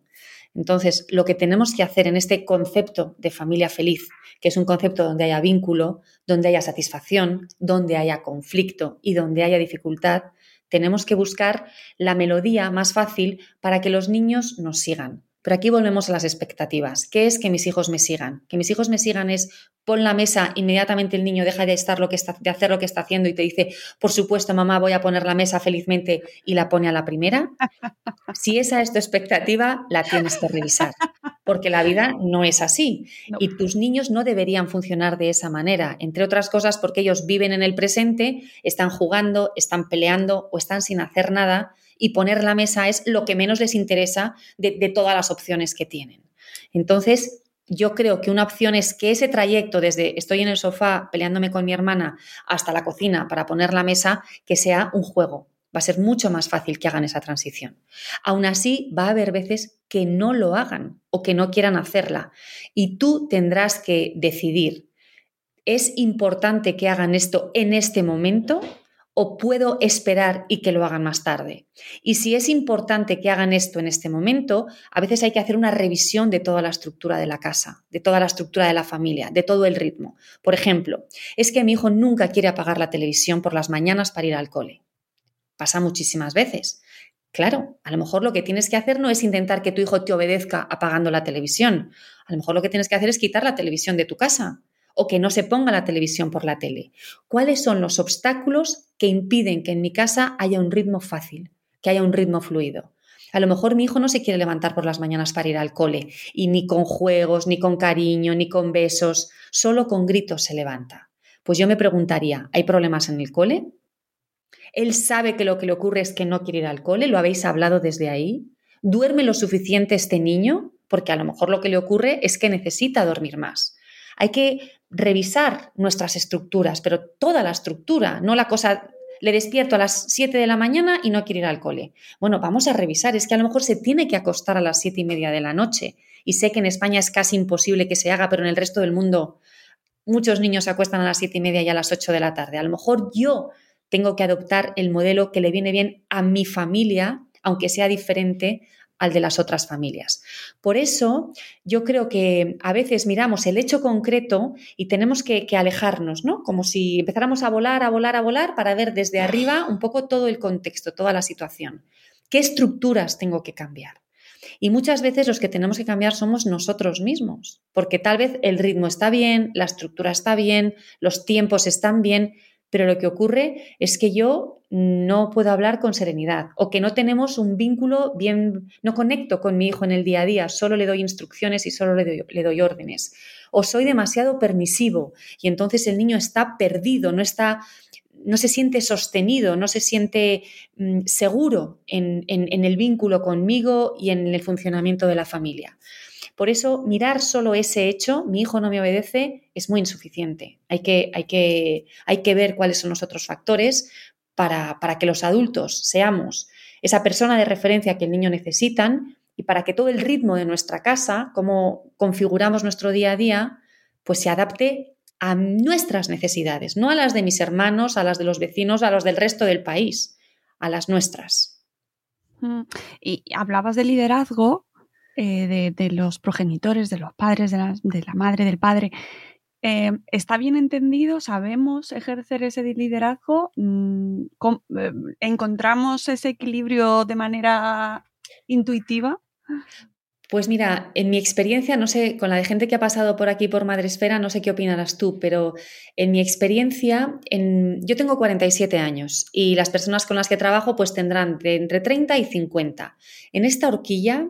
Entonces, lo que tenemos que hacer en este concepto de familia feliz, que es un concepto donde haya vínculo, donde haya satisfacción, donde haya conflicto y donde haya dificultad, tenemos que buscar la melodía más fácil para que los niños nos sigan. Pero aquí volvemos a las expectativas. ¿Qué es que mis hijos me sigan? Que mis hijos me sigan es pon la mesa, inmediatamente el niño deja de estar lo que está, de hacer lo que está haciendo y te dice, por supuesto, mamá, voy a poner la mesa felizmente y la pone a la primera. Si esa es tu expectativa, la tienes que revisar, porque la vida no es así y tus niños no deberían funcionar de esa manera, entre otras cosas porque ellos viven en el presente, están jugando, están peleando o están sin hacer nada y poner la mesa es lo que menos les interesa de, todas las opciones que tienen. Entonces, yo creo que una opción es que ese trayecto desde estoy en el sofá peleándome con mi hermana hasta la cocina para poner la mesa, que sea un juego, Va a ser mucho más fácil que hagan esa transición. Aún así, va a haber veces que no lo hagan o que no quieran hacerla. Y tú tendrás que decidir, ¿es importante que hagan esto en este momento o puedo esperar y que lo hagan más tarde. Y si es importante que hagan esto en este momento, a veces hay que hacer una revisión de toda la estructura de la casa, de toda la estructura de la familia, de todo el ritmo. Por ejemplo, es que mi hijo nunca quiere apagar la televisión por las mañanas para ir al cole. Pasa muchísimas veces. Claro, a lo mejor lo que tienes que hacer no es intentar que tu hijo te obedezca apagando la televisión. A lo mejor lo que tienes que hacer es quitar la televisión de tu casa o que no se ponga la televisión por la tele. ¿Cuáles son los obstáculos que impiden que en mi casa haya un ritmo fácil, que haya un ritmo fluido? A lo mejor mi hijo no se quiere levantar por las mañanas para ir al cole y ni con juegos, ni con cariño, ni con besos, solo con gritos se levanta. Pues yo me preguntaría, ¿hay problemas en el cole? ¿Él sabe que lo que le ocurre es que no quiere ir al cole? ¿Lo habéis hablado desde ahí? ¿Duerme lo suficiente este niño? Porque a lo mejor lo que le ocurre es que necesita dormir más. Hay que revisar nuestras estructuras, pero toda la estructura, no la cosa, le despierto a las 7 de la mañana y no quiere ir al cole. Bueno, vamos a revisar, es que a lo mejor se tiene que acostar a las 7 y media de la noche. Y sé que en España es casi imposible que se haga, pero en el resto del mundo muchos niños se acuestan a las 7 y media y a las 8 de la tarde. A lo mejor yo tengo que adoptar el modelo que le viene bien a mi familia, aunque sea diferente al de las otras familias. Por eso yo creo que a veces miramos el hecho concreto y tenemos que, alejarnos, ¿no? Como si empezáramos a volar, a volar, a volar para ver desde arriba un poco todo el contexto, toda la situación. ¿Qué estructuras tengo que cambiar? Y muchas veces los que tenemos que cambiar somos nosotros mismos, porque tal vez el ritmo está bien, la estructura está bien, los tiempos están bien, pero lo que ocurre es que yo no puedo hablar con serenidad o que no tenemos un vínculo bien, no conecto con mi hijo en el día a día, solo le doy instrucciones y solo le doy, órdenes. O soy demasiado permisivo y entonces el niño está perdido, no está no se siente sostenido, no se siente mm, seguro en, el vínculo conmigo y en el funcionamiento de la familia. Por eso, mirar solo ese hecho, mi hijo no me obedece, es muy insuficiente. Hay que, hay que, hay que ver cuáles son los otros factores para, para que los adultos seamos esa persona de referencia que el niño necesitan y para que todo el ritmo de nuestra casa, cómo configuramos nuestro día a día, pues se adapte a nuestras necesidades, no a las de mis hermanos, a las de los vecinos, a las del resto del país, a las nuestras. Mm, y hablabas de liderazgo eh, de, los progenitores, de los padres, de la, madre, del padre. Eh, ¿Está bien entendido? ¿Sabemos ejercer ese liderazgo? Mm, eh, ¿Encontramos ese equilibrio de manera intuitiva? Pues mira, en mi experiencia, no sé, con la de gente que ha pasado por aquí por Madresfera, no sé qué opinarás tú, pero en mi experiencia, en, yo tengo 47 años y las personas con las que trabajo pues tendrán de entre 30 y 50. En esta horquilla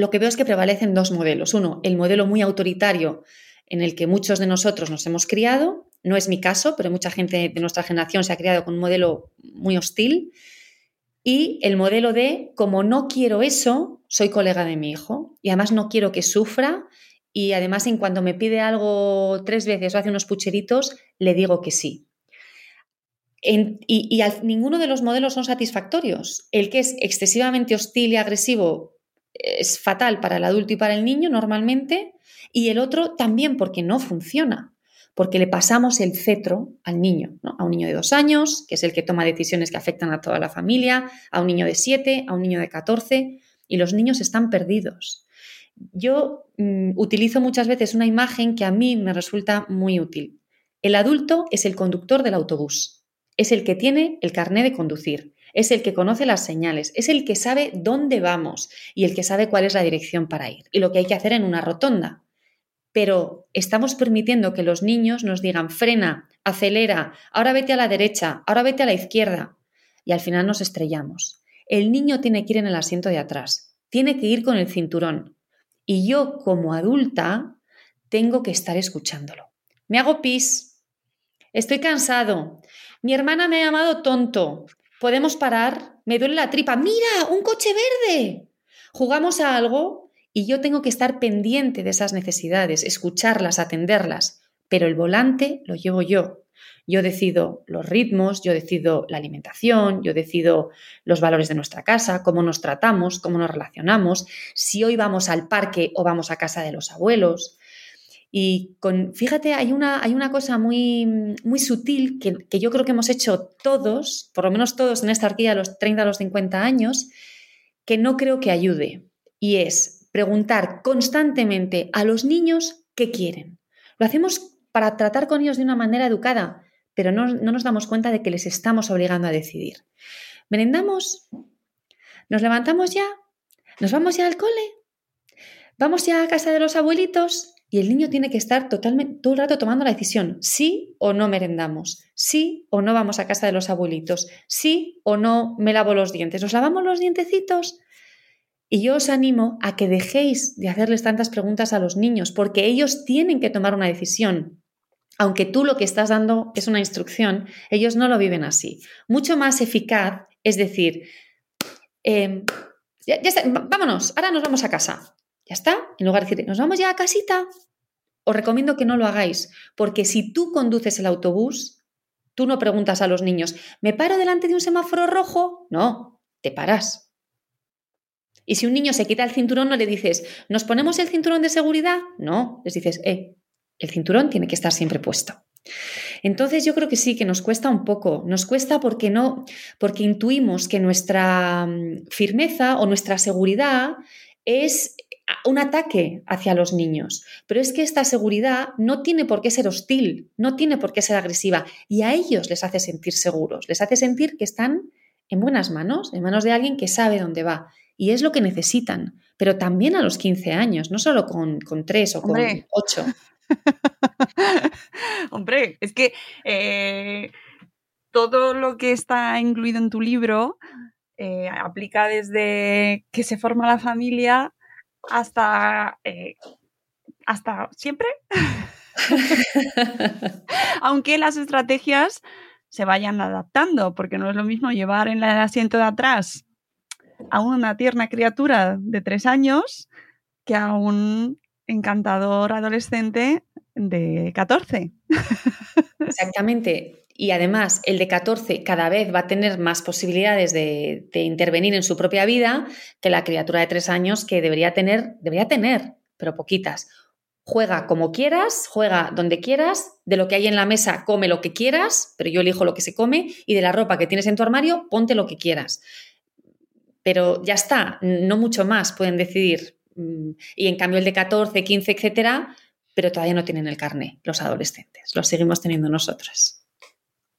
lo que veo es que prevalecen dos modelos. Uno, el modelo muy autoritario en el que muchos de nosotros nos hemos criado. No es mi caso, pero mucha gente de nuestra generación se ha criado con un modelo muy hostil. Y el modelo de, como no quiero eso, soy colega de mi hijo y además no quiero que sufra y además en cuanto me pide algo tres veces o hace unos pucheritos, le digo que sí. y, y ninguno de los modelos son satisfactorios. El que es excesivamente hostil y agresivo es fatal para el adulto y para el niño normalmente, y el otro también porque no funciona, porque le pasamos el cetro al niño, a un niño de dos años, que es el que toma decisiones que afectan a toda la familia, a un niño de siete, a un niño de catorce, y los niños están perdidos. Yo mm, utilizo muchas veces una imagen que a mí me resulta muy útil. El adulto es el conductor del autobús, es el que tiene el carné de conducir, es el que conoce las señales, es el que sabe dónde vamos y el que sabe cuál es la dirección para ir y lo que hay que hacer en una rotonda. Pero estamos permitiendo que los niños nos digan frena, acelera, ahora vete a la derecha, ahora vete a la izquierda y al final nos estrellamos. El niño tiene que ir en el asiento de atrás, tiene que ir con el cinturón y yo como adulta tengo que estar escuchándolo. Me hago pis, estoy cansado, mi hermana me ha llamado tonto, Podemos parar, me duele la tripa, mira, un coche verde. Jugamos a algo y yo tengo que estar pendiente de esas necesidades, escucharlas, atenderlas, pero el volante lo llevo yo. Yo decido los ritmos, yo decido la alimentación, yo decido los valores de nuestra casa, cómo nos tratamos, cómo nos relacionamos, si hoy vamos al parque o vamos a casa de los abuelos. Y con, fíjate, hay una, hay una cosa muy, muy sutil que, que, yo creo que hemos hecho todos, por lo menos todos en esta arquilla, los 30 a los 50 años, que no creo que ayude. Y es preguntar constantemente a los niños qué quieren. Lo hacemos para tratar con ellos de una manera educada, pero no, no nos damos cuenta de que les estamos obligando a decidir. ¿Merendamos? ¿Nos levantamos ya? ¿Nos vamos ya al cole? ¿Vamos ya a casa de los abuelitos? Y el niño tiene que estar totalmente, todo el rato tomando la decisión, sí o no merendamos, sí o no vamos a casa de los abuelitos, sí o no me lavo los dientes, ¿nos lavamos los dientecitos? Y yo os animo a que dejéis de hacerles tantas preguntas a los niños, porque ellos tienen que tomar una decisión. Aunque tú lo que estás dando es una instrucción, ellos no lo viven así. Mucho más eficaz es decir, em, vámonos, ahora nos vamos a casa. Ya está. En lugar de decir, nos vamos ya a casita, os recomiendo que no lo hagáis, porque si tú conduces el autobús, tú no preguntas a los niños, ¿me paro delante de un semáforo rojo? No, te paras. Y si un niño se quita el cinturón, no le dices, ¿nos ponemos el cinturón de seguridad? No, les dices, eh, el cinturón tiene que estar siempre puesto. Entonces yo creo que sí, que nos cuesta un poco, nos cuesta porque no, porque intuimos que nuestra mm, firmeza o nuestra seguridad es un ataque hacia los niños. Pero es que esta seguridad no tiene por qué ser hostil, no tiene por qué ser agresiva y a ellos les hace sentir seguros, les hace sentir que están en buenas manos, en manos de alguien que sabe dónde va. Y es lo que necesitan, pero también a los 15 años, no solo con, con 3 o con 8. [LAUGHS] Hombre, es que eh, todo lo que está incluido en tu libro eh, aplica desde que se forma la familia hasta, eh, hasta siempre. [LAUGHS] Aunque las estrategias se vayan adaptando, porque no es lo mismo llevar en el asiento de atrás a una tierna criatura de tres años que a un encantador adolescente de 14. Exactamente. Y además, el de 14 cada vez va a tener más posibilidades de, intervenir en su propia vida que la criatura de 3 años que debería tener, debería tener, pero poquitas. Juega como quieras, juega donde quieras, de lo que hay en la mesa come lo que quieras, pero yo elijo lo que se come, y de la ropa que tienes en tu armario, ponte lo que quieras. Pero ya está, no mucho más pueden decidir. Mm, y en cambio el de 14, 15, etcétera, pero todavía no tienen el carné los adolescentes, lo seguimos teniendo nosotros.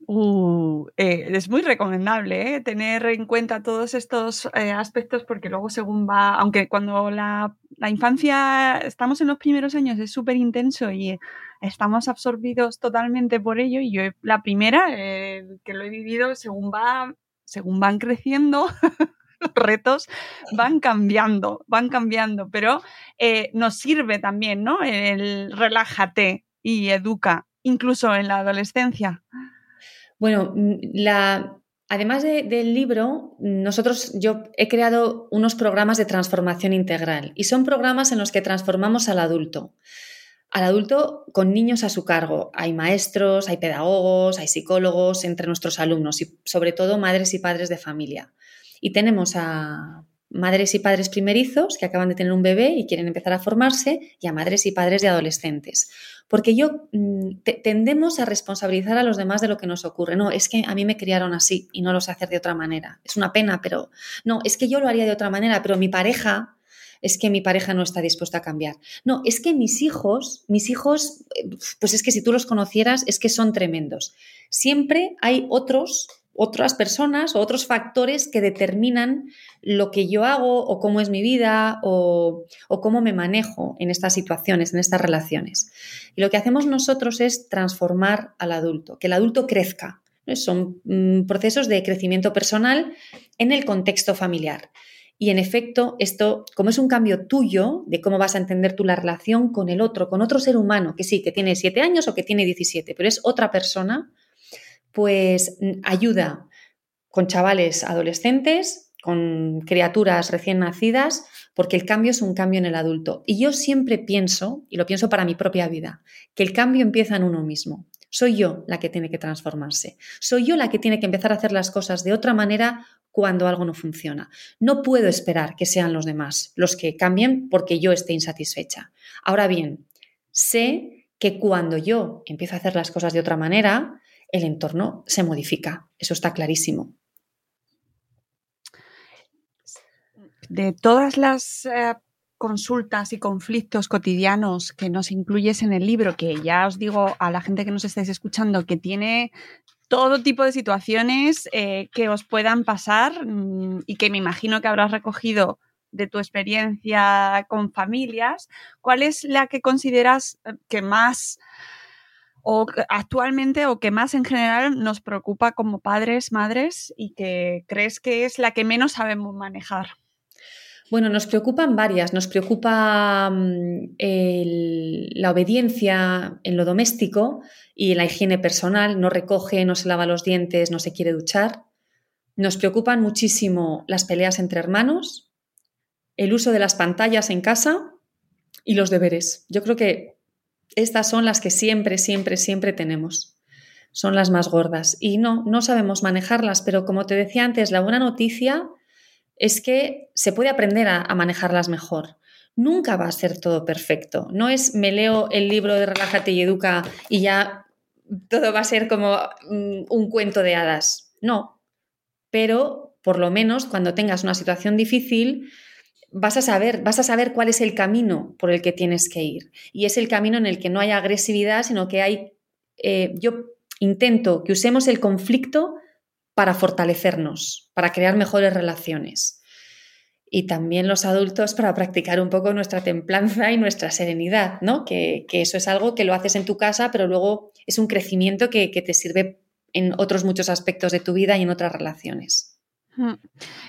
Uh, eh, es muy recomendable ¿eh? tener en cuenta todos estos eh, aspectos porque luego según va, aunque cuando la, infancia estamos en los primeros años es súper intenso y estamos absorbidos totalmente por ello y yo la primera que lo he vivido según va, según van creciendo [LAUGHS] los retos van cambiando, van cambiando, pero nos sirve también, ¿no? El relájate y educa, incluso en la adolescencia. Bueno, mm, la, además del libro, nosotros, yo he creado unos programas de transformación integral y son programas en los que transformamos al adulto. Al adulto con niños a su cargo. Hay maestros, hay pedagogos, hay psicólogos entre nuestros alumnos y sobre todo madres y padres de familia. Y tenemos a madres y padres primerizos que acaban de tener un bebé y quieren empezar a formarse y a madres y padres de adolescentes. Porque yo mm, tendemos a responsabilizar a los demás de lo que nos ocurre. No, es que a mí me criaron así y no lo hacer de otra manera. Es una pena, pero no, es que yo lo haría de otra manera, pero mi pareja es que mi pareja no está dispuesta a cambiar. No, es que mis hijos, mis hijos, eh, pues es que si tú los conocieras, es que son tremendos. Siempre hay otros otras personas o otros factores que determinan lo que yo hago o cómo es mi vida o, cómo me manejo en estas situaciones, en estas relaciones. Y lo que hacemos nosotros es transformar al adulto, que el adulto crezca. Son mm, procesos de crecimiento personal en el contexto familiar. Y en efecto, esto, como es un cambio tuyo de cómo vas a entender tú la relación con el otro, con otro ser humano, que sí, que tiene siete años o que tiene 17, pero es otra persona, pues mm, ayuda con chavales adolescentes, con criaturas recién nacidas, porque el cambio es un cambio en el adulto. Y yo siempre pienso, y lo pienso para mi propia vida, que el cambio empieza en uno mismo. Soy yo la que tiene que transformarse. Soy yo la que tiene que empezar a hacer las cosas de otra manera cuando algo no funciona. No puedo esperar que sean los demás los que cambien porque yo esté insatisfecha. Ahora bien, sé que cuando yo empiezo a hacer las cosas de otra manera, el entorno se modifica. Eso está clarísimo. De todas las eh, consultas y conflictos cotidianos que nos incluyes en el libro, que ya os digo a la gente que nos estáis escuchando que tiene todo tipo de situaciones eh, que os puedan pasar mm, y que me imagino que habrás recogido de tu experiencia con familias, ¿cuál es la que consideras eh, que más o actualmente o que más en general nos preocupa como padres, madres y que crees que es la que menos sabemos manejar? Bueno, nos preocupan varias. Nos preocupa mm, la obediencia en lo doméstico y en la higiene personal. No recoge, no se lava los dientes, no se quiere duchar. Nos preocupan muchísimo las peleas entre hermanos, el uso de las pantallas en casa y los deberes. Yo creo que estas son las que siempre, siempre, siempre tenemos. Son las más gordas. Y no, no sabemos manejarlas, pero como te decía antes, la buena noticia es que se puede aprender a, manejarlas mejor. Nunca va a ser todo perfecto. No es me leo el libro de Relájate y Educa y ya todo va a ser como mm, un cuento de hadas. No. Pero por lo menos cuando tengas una situación difícil, vas a saber, vas a saber cuál es el camino por el que tienes que ir. Y es el camino en el que no hay agresividad, sino que hay. Eh, yo intento que usemos el conflicto para fortalecernos, para crear mejores relaciones. Y también los adultos para practicar un poco nuestra templanza y nuestra serenidad, ¿no? Que, eso es algo que lo haces en tu casa, pero luego es un crecimiento que, que te sirve en otros muchos aspectos de tu vida y en otras relaciones.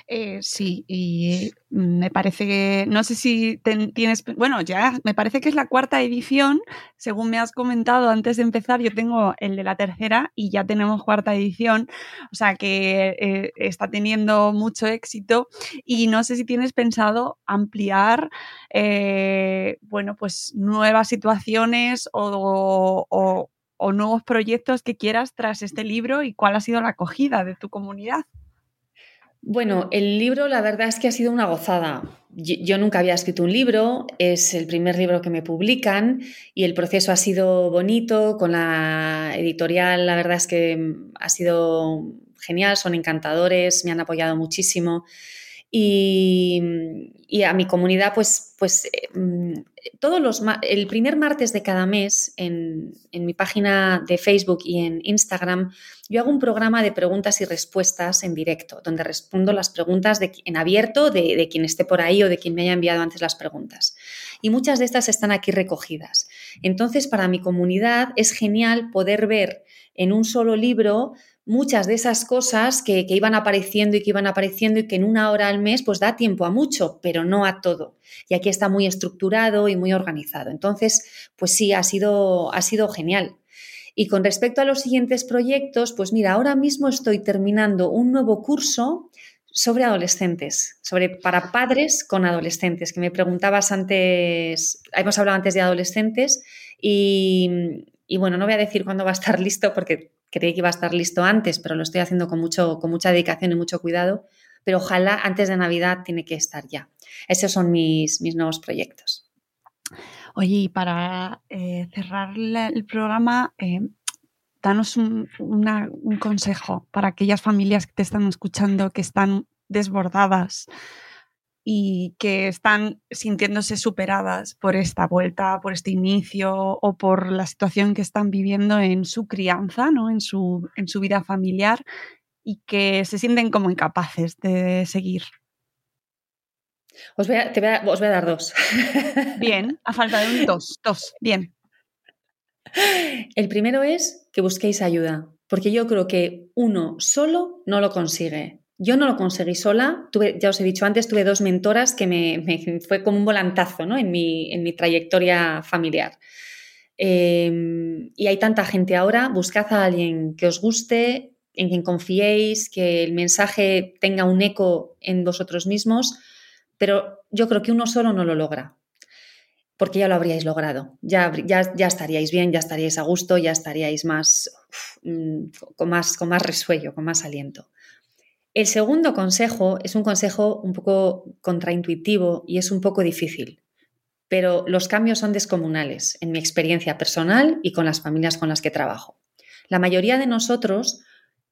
Eh, sí, y me parece que, no sé si tienes, bueno, ya me parece que es la cuarta edición, según me has comentado antes de empezar, yo tengo el de la tercera y ya tenemos cuarta edición, o sea que eh, está teniendo mucho éxito y no sé si tienes pensado ampliar, eh, bueno, pues nuevas situaciones o, o nuevos proyectos que quieras tras este libro y cuál ha sido la acogida de tu comunidad. Bueno, el libro la verdad es que ha sido una gozada. Yo, nunca había escrito un libro, es el primer libro que me publican y el proceso ha sido bonito, con la editorial la verdad es que ha sido genial, son encantadores, me han apoyado muchísimo. Y, a mi comunidad, pues, pues mm, todos los el primer martes de cada mes en, mi página de Facebook y en Instagram, yo hago un programa de preguntas y respuestas en directo, donde respondo las preguntas de, en abierto de, de quien esté por ahí o de quien me haya enviado antes las preguntas. Y muchas de estas están aquí recogidas. Entonces, para mi comunidad es genial poder ver en un solo libro muchas de esas cosas que, iban apareciendo y que iban apareciendo y que en una hora al mes pues da tiempo a mucho, pero no a todo. Y aquí está muy estructurado y muy organizado. Entonces, pues sí, ha sido, ha sido genial. Y con respecto a los siguientes proyectos, pues mira, ahora mismo estoy terminando un nuevo curso sobre adolescentes, sobre para padres con adolescentes, que me preguntabas antes, hemos hablado antes de adolescentes y, y bueno, no voy a decir cuándo va a estar [LAUGHS] listo porque creí que iba a estar listo antes, pero lo estoy haciendo con, mucho, con mucha dedicación y mucho cuidado. Pero ojalá antes de Navidad tiene que estar ya. Esos son mis, mis nuevos proyectos. Oye, y para eh, cerrar el programa, eh, danos un, un, consejo para aquellas familias que te están escuchando que están desbordadas y que están sintiéndose superadas por esta vuelta, por este inicio o por la situación que están viviendo en su crianza, ¿no? en, su, en su vida familiar y que se sienten como incapaces de seguir. Os voy a, te voy a, os voy a dar dos. Bien, [LAUGHS] a falta de un dos, dos, bien. El primero es que busquéis ayuda, porque yo creo que uno solo no lo consigue. Yo no lo conseguí sola, ya os he dicho antes, tuve dos mentoras que me, fue como un volantazo ¿no? en, mi, trayectoria familiar. Em, y hay tanta gente ahora, buscad a alguien que os guste, en quien confiéis, que el mensaje tenga un eco en vosotros mismos, pero yo creo que uno solo no lo logra. porque ya lo habríais logrado, ya, estaríais bien, ya estaríais a gusto, ya estaríais mm, con, más, con más resuello, con más aliento. El segundo consejo es un consejo un poco contraintuitivo y es un poco difícil, pero los cambios son descomunales en mi experiencia personal y con las familias con las que trabajo. La mayoría de nosotros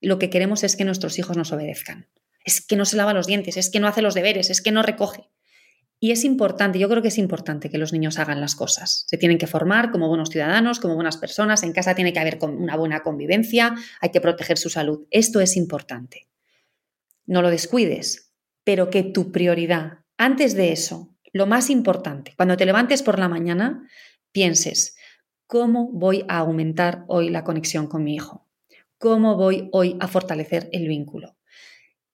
lo que queremos es que nuestros hijos nos obedezcan. Es que no se lava los dientes, es que no hace los deberes, es que no recoge. Y es importante, yo creo que es importante que los niños hagan las cosas. Se tienen que formar como buenos ciudadanos, como buenas personas. En casa tiene que haber una buena convivencia, hay que proteger su salud. Esto es importante no lo descuides, pero que tu prioridad, antes de eso, lo más importante, cuando te levantes por la mañana, pienses, ¿cómo voy a aumentar hoy la conexión con mi hijo? ¿Cómo voy hoy a fortalecer el vínculo?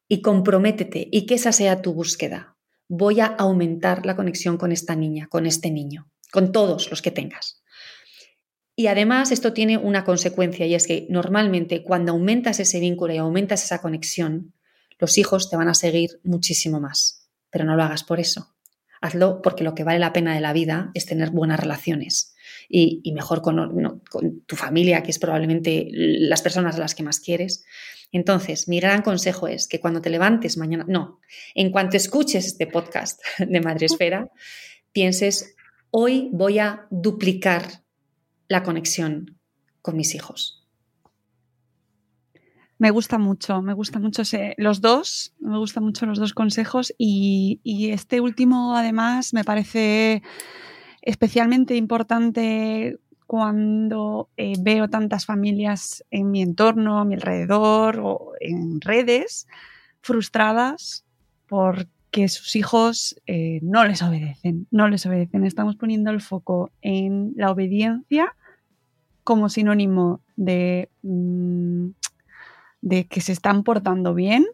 Y comprométete y que esa sea tu búsqueda. Voy a aumentar la conexión con esta niña, con este niño, con todos los que tengas. Y además esto tiene una consecuencia y es que normalmente cuando aumentas ese vínculo y aumentas esa conexión, los hijos te van a seguir muchísimo más, pero no lo hagas por eso. Hazlo porque lo que vale la pena de la vida es tener buenas relaciones y, mejor con, tu familia, que es probablemente las personas a las que más quieres. Entonces, mi gran consejo es que cuando te levantes mañana, no, en cuanto escuches este podcast [LAUGHS] de Madresfera, pienses, hoy voy a duplicar la conexión con mis hijos. Me gusta mucho, me gusta mucho los dos, me gustan mucho los dos consejos y, este último además me parece especialmente importante cuando eh, veo tantas familias en mi entorno, a mi alrededor o en redes frustradas porque sus hijos eh, no les obedecen, no les obedecen. Estamos poniendo el foco en la obediencia como sinónimo de... Mm, de que se están portando bien.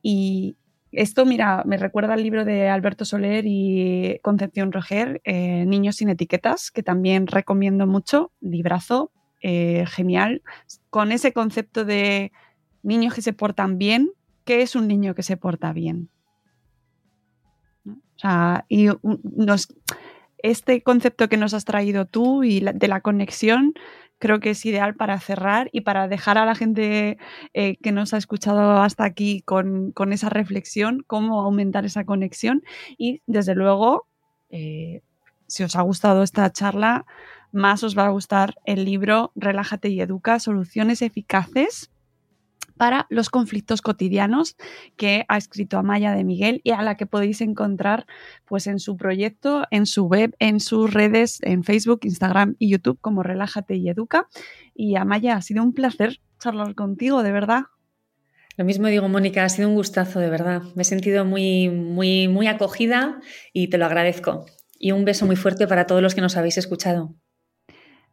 Y esto, mira, me recuerda al libro de Alberto Soler y Concepción Roger, eh, Niños sin etiquetas, que también recomiendo mucho, librazo, eh, genial, con ese concepto de niños que se portan bien, ¿qué es un niño que se porta bien? O sea, y este concepto que nos has traído tú y de la conexión creo que es ideal para cerrar y para dejar a la gente eh, que nos ha escuchado hasta aquí con, esa reflexión, cómo aumentar esa conexión. Y desde luego, eh, si os ha gustado esta charla, más os va a gustar el libro Relájate y Educa, Soluciones Eficaces para los conflictos cotidianos que ha escrito Amaya de Miguel y a la que podéis encontrar pues en su proyecto, en su web, en sus redes, en Facebook, Instagram y YouTube como Relájate y Educa. Y Amaya, ha sido un placer charlar contigo, de verdad. Lo mismo digo, Mónica, ha sido un gustazo, de verdad. Me he sentido muy, muy, muy acogida y te lo agradezco. Y un beso muy fuerte para todos los que nos habéis escuchado.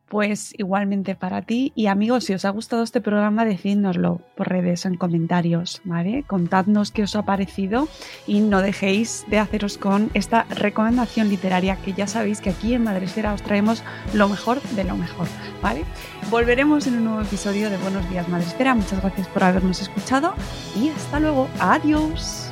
Pues igualmente para ti y amigos, si os ha gustado este programa, decídnoslo por redes en comentarios, ¿vale? Contadnos qué os ha parecido y no dejéis de haceros con esta recomendación literaria que ya sabéis que aquí en Madresfera os traemos lo mejor de lo mejor, ¿vale? Volveremos en un nuevo episodio de Buenos Días Madresfera. Muchas gracias por habernos escuchado y hasta luego. Adiós.